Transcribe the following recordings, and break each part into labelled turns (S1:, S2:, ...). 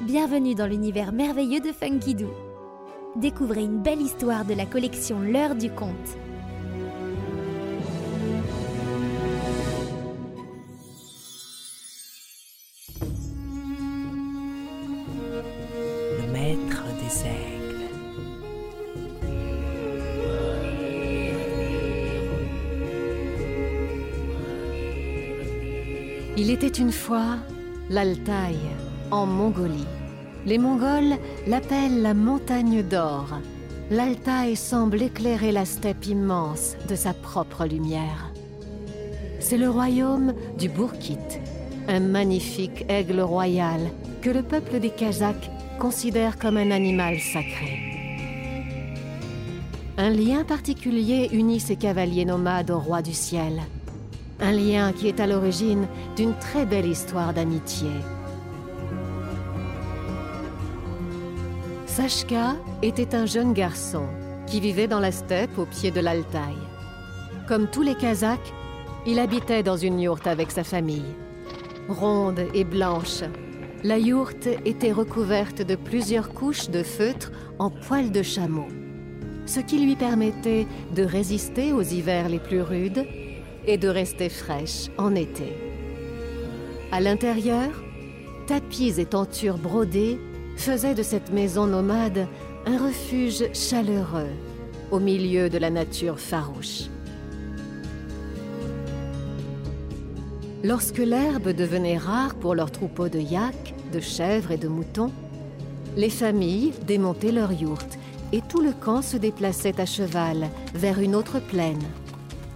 S1: Bienvenue dans l'univers merveilleux de Funky Doo. Découvrez une belle histoire de la collection L'heure du conte.
S2: Le maître des aigles.
S3: Il était une fois l'Altaï, en Mongolie. Les Mongols l'appellent la montagne d'or. L'Altaï semble éclairer la steppe immense de sa propre lumière. C'est le royaume du Bourkit, un magnifique aigle royal que le peuple des Kazakhs considère comme un animal sacré. Un lien particulier unit ces cavaliers nomades au roi du ciel. Un lien qui est à l'origine d'une très belle histoire d'amitié. Sashka était un jeune garçon qui vivait dans la steppe au pied de l'Altaï. Comme tous les Kazakhs, il habitait dans une yourte avec sa famille. Ronde et blanche, la yourte était recouverte de plusieurs couches de feutre en poils de chameau, ce qui lui permettait de résister aux hivers les plus rudes et de rester fraîche en été. À l'intérieur, tapis et tentures brodées faisaient de cette maison nomade un refuge chaleureux au milieu de la nature farouche. Lorsque l'herbe devenait rare pour leurs troupeaux de yaks, de chèvres et de moutons, les familles démontaient leurs yourtes et tout le camp se déplaçait à cheval vers une autre plaine.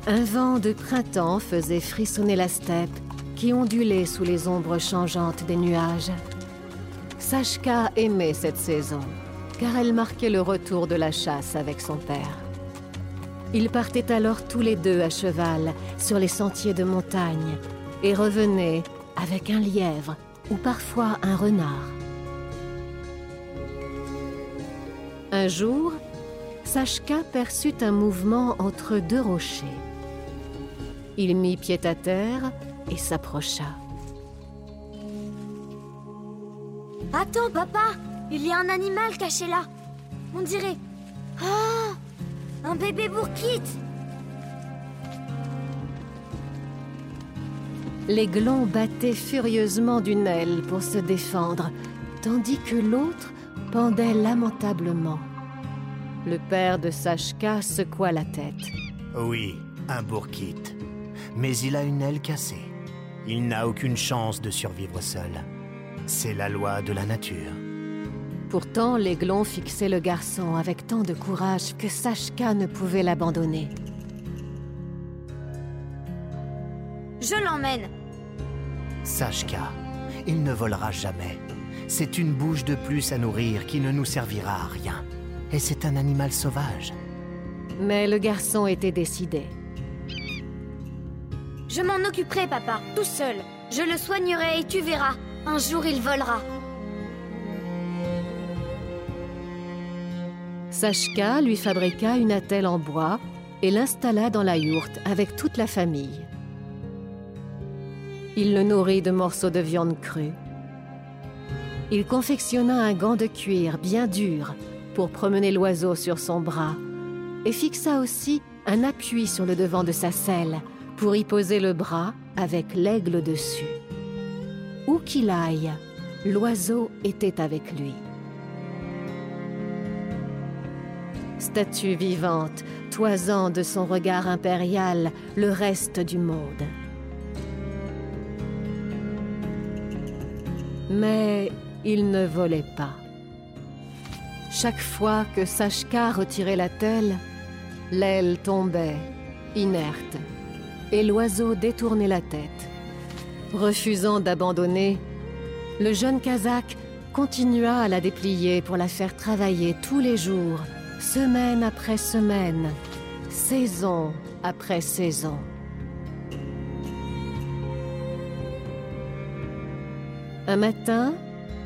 S3: Un vent de printemps faisait frissonner la steppe qui ondulait sous les ombres changeantes des nuages. Sashka aimait cette saison, car elle marquait le retour de la chasse avec son père. Ils partaient alors tous les deux à cheval sur les sentiers de montagne et revenaient avec un lièvre ou parfois un renard. Un jour, Sashka perçut un mouvement entre deux rochers. Il mit pied à terre et s'approcha.
S4: Attends, papa Il y a un animal caché là On dirait... Oh Un bébé bourkite
S3: L'aiglon battait furieusement d'une aile pour se défendre, tandis que l'autre pendait lamentablement. Le père de Sashka secoua la tête.
S5: Oui, un bourkite. Mais il a une aile cassée. Il n'a aucune chance de survivre seul. C'est la loi de la nature.
S3: Pourtant, l'aiglon fixait le garçon avec tant de courage que Sashka ne pouvait l'abandonner.
S4: Je l'emmène
S5: Sashka, il ne volera jamais. C'est une bouche de plus à nourrir qui ne nous servira à rien. Et c'est un animal sauvage.
S3: Mais le garçon était décidé.
S4: Je m'en occuperai, papa, tout seul. Je le soignerai et tu verras. Un jour, il volera.
S3: Sashka lui fabriqua une attelle en bois et l'installa dans la yourte avec toute la famille. Il le nourrit de morceaux de viande crue. Il confectionna un gant de cuir bien dur pour promener l'oiseau sur son bras et fixa aussi un appui sur le devant de sa selle pour y poser le bras avec l'aigle dessus. Où qu'il aille, l'oiseau était avec lui. Statue vivante, toisant de son regard impérial le reste du monde. Mais il ne volait pas. Chaque fois que Sashka retirait la telle, l'aile tombait, inerte, et l'oiseau détournait la tête. Refusant d'abandonner, le jeune Kazakh continua à la déplier pour la faire travailler tous les jours, semaine après semaine, saison après saison. Un matin,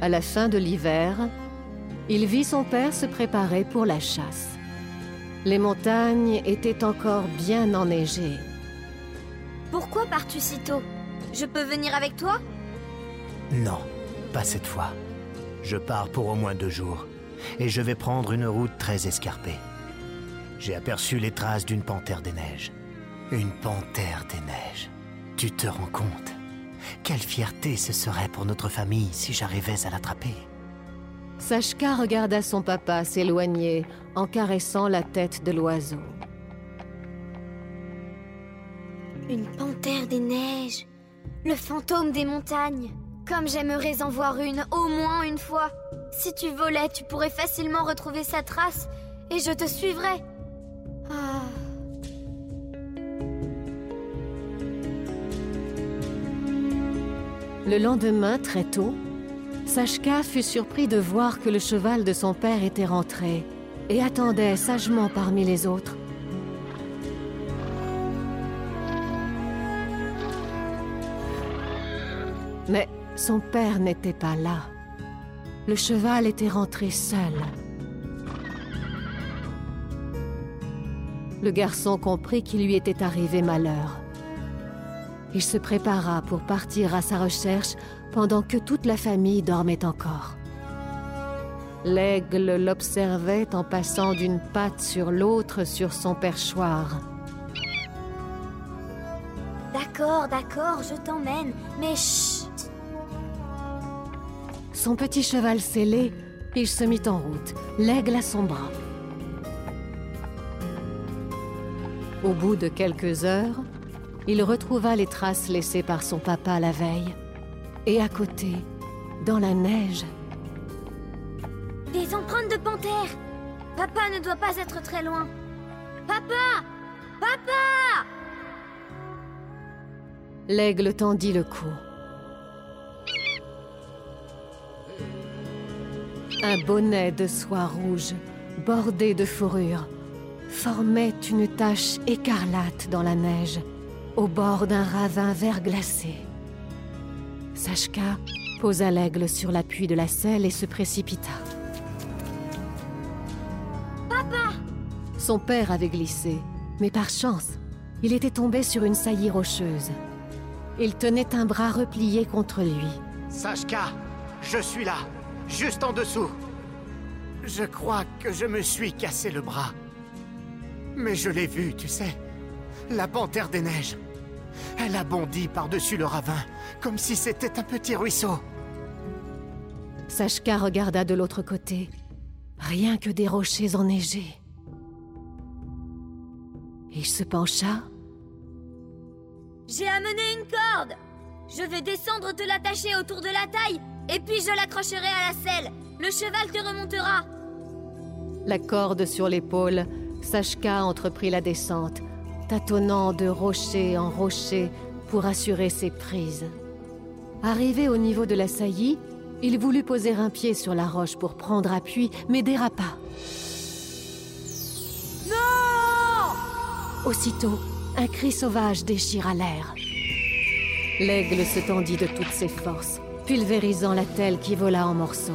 S3: à la fin de l'hiver, il vit son père se préparer pour la chasse. Les montagnes étaient encore bien enneigées.
S4: Pourquoi pars-tu si tôt? Je peux venir avec toi
S5: Non, pas cette fois. Je pars pour au moins deux jours, et je vais prendre une route très escarpée. J'ai aperçu les traces d'une panthère des neiges. Une panthère des neiges. Tu te rends compte Quelle fierté ce serait pour notre famille si j'arrivais à l'attraper.
S3: Sashka regarda son papa s'éloigner en caressant la tête de l'oiseau.
S4: Une panthère des neiges. Le fantôme des montagnes. Comme j'aimerais en voir une, au moins une fois. Si tu volais, tu pourrais facilement retrouver sa trace et je te suivrais. Ah.
S3: Le lendemain, très tôt, Sashka fut surpris de voir que le cheval de son père était rentré et attendait sagement parmi les autres. Mais son père n'était pas là. Le cheval était rentré seul. Le garçon comprit qu'il lui était arrivé malheur. Il se prépara pour partir à sa recherche pendant que toute la famille dormait encore. L'aigle l'observait en passant d'une patte sur l'autre sur son perchoir.
S4: D'accord, d'accord, je t'emmène, mais chut
S3: Son petit cheval scellé, il se mit en route, l'aigle à son bras. Au bout de quelques heures, il retrouva les traces laissées par son papa la veille. Et à côté, dans la neige,
S4: Des empreintes de panthère Papa ne doit pas être très loin. Papa Papa
S3: l'aigle tendit le cou. Un bonnet de soie rouge, bordé de fourrure, formait une tache écarlate dans la neige, au bord d'un ravin verglacé. Sashka posa l'aigle sur l'appui de la selle et se précipita.
S4: Papa
S3: Son père avait glissé, mais par chance, il était tombé sur une saillie rocheuse. Il tenait un bras replié contre lui.
S5: Sashka, je suis là, juste en dessous. Je crois que je me suis cassé le bras. Mais je l'ai vu, tu sais. La panthère des neiges. Elle a bondi par-dessus le ravin, comme si c'était un petit ruisseau.
S3: Sashka regarda de l'autre côté. Rien que des rochers enneigés. Il se pencha
S4: J'ai amené une corde Je vais descendre te l'attacher autour de la taille, et puis je l'accrocherai à la selle. Le cheval te remontera.
S3: La corde sur l'épaule, Sashka entreprit la descente, tâtonnant de rocher en rocher pour assurer ses prises. Arrivé au niveau de la saillie, il voulut poser un pied sur la roche pour prendre appui, mais dérapa.
S4: Non
S3: Aussitôt, un cri sauvage déchira l'air. L'aigle se tendit de toutes ses forces, pulvérisant la telle qui vola en morceaux.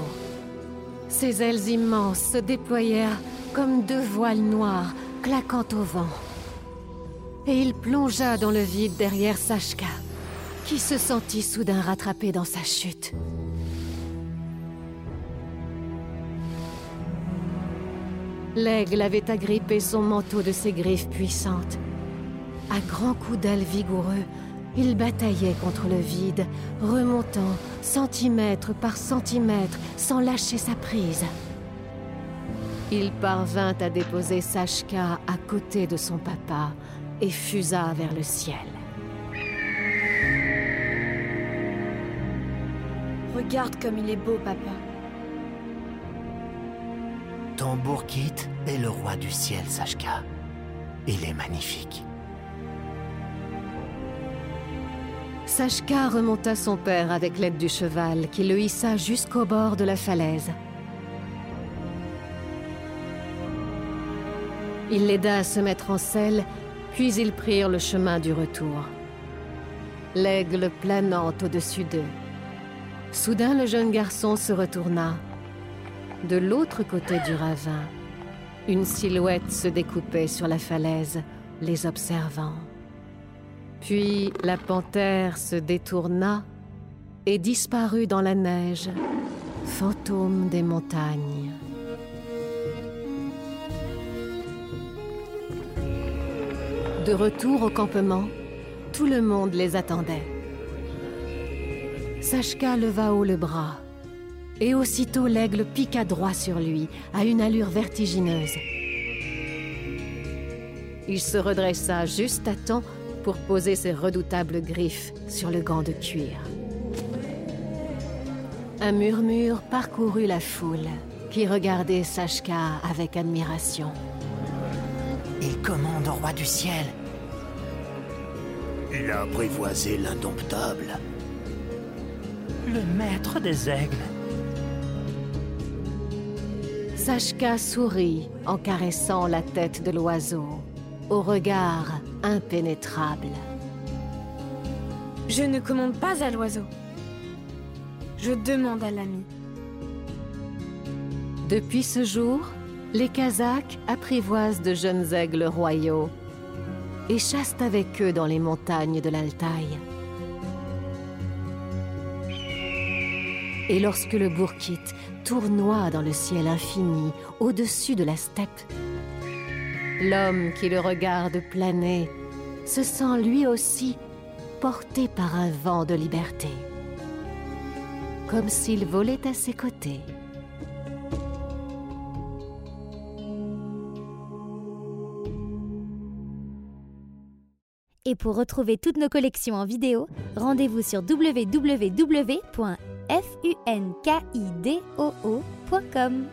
S3: Ses ailes immenses se déployèrent comme deux voiles noires claquant au vent. Et il plongea dans le vide derrière Sashka, qui se sentit soudain rattrapé dans sa chute. L'aigle avait agrippé son manteau de ses griffes puissantes. À grands coups d'ailes vigoureux, il bataillait contre le vide, remontant centimètre par centimètre sans lâcher sa prise. Il parvint à déposer Sashka à côté de son papa et fusa vers le ciel.
S4: Regarde comme il est beau, papa.
S5: Ton Bourkit est le roi du ciel, Sashka. Il est magnifique.
S3: Sashka remonta son père avec l'aide du cheval qui le hissa jusqu'au bord de la falaise. Il l'aida à se mettre en selle, puis ils prirent le chemin du retour. L'aigle planant au-dessus d'eux. Soudain, le jeune garçon se retourna. De l'autre côté du ravin, une silhouette se découpait sur la falaise, les observant. Puis la panthère se détourna et disparut dans la neige, Fantôme des montagnes. De retour au campement, tout le monde les attendait. Sachka leva haut le bras, et aussitôt l'aigle piqua droit sur lui, à une allure vertigineuse. Il se redressa juste à temps pour poser ses redoutables griffes sur le gant de cuir. Un murmure parcourut la foule, qui regardait Sachka avec admiration.
S2: Il commande au roi du ciel.
S5: Il a apprivoisé l'indomptable.
S2: Le maître des aigles.
S3: Sachka sourit en caressant la tête de l'oiseau, au regard impénétrable.
S6: Je ne commande pas à l'oiseau. Je demande à l'ami.
S3: Depuis ce jour, les Kazakhs apprivoisent de jeunes aigles royaux et chassent avec eux dans les montagnes de l'Altaï. Et lorsque le Bourkit tournoie dans le ciel infini au-dessus de la steppe, l'homme qui le regarde planer se sent lui aussi porté par un vent de liberté, comme s'il volait à ses côtés.
S1: Et pour retrouver toutes nos collections en vidéo, rendez-vous sur www.funkidoo.com.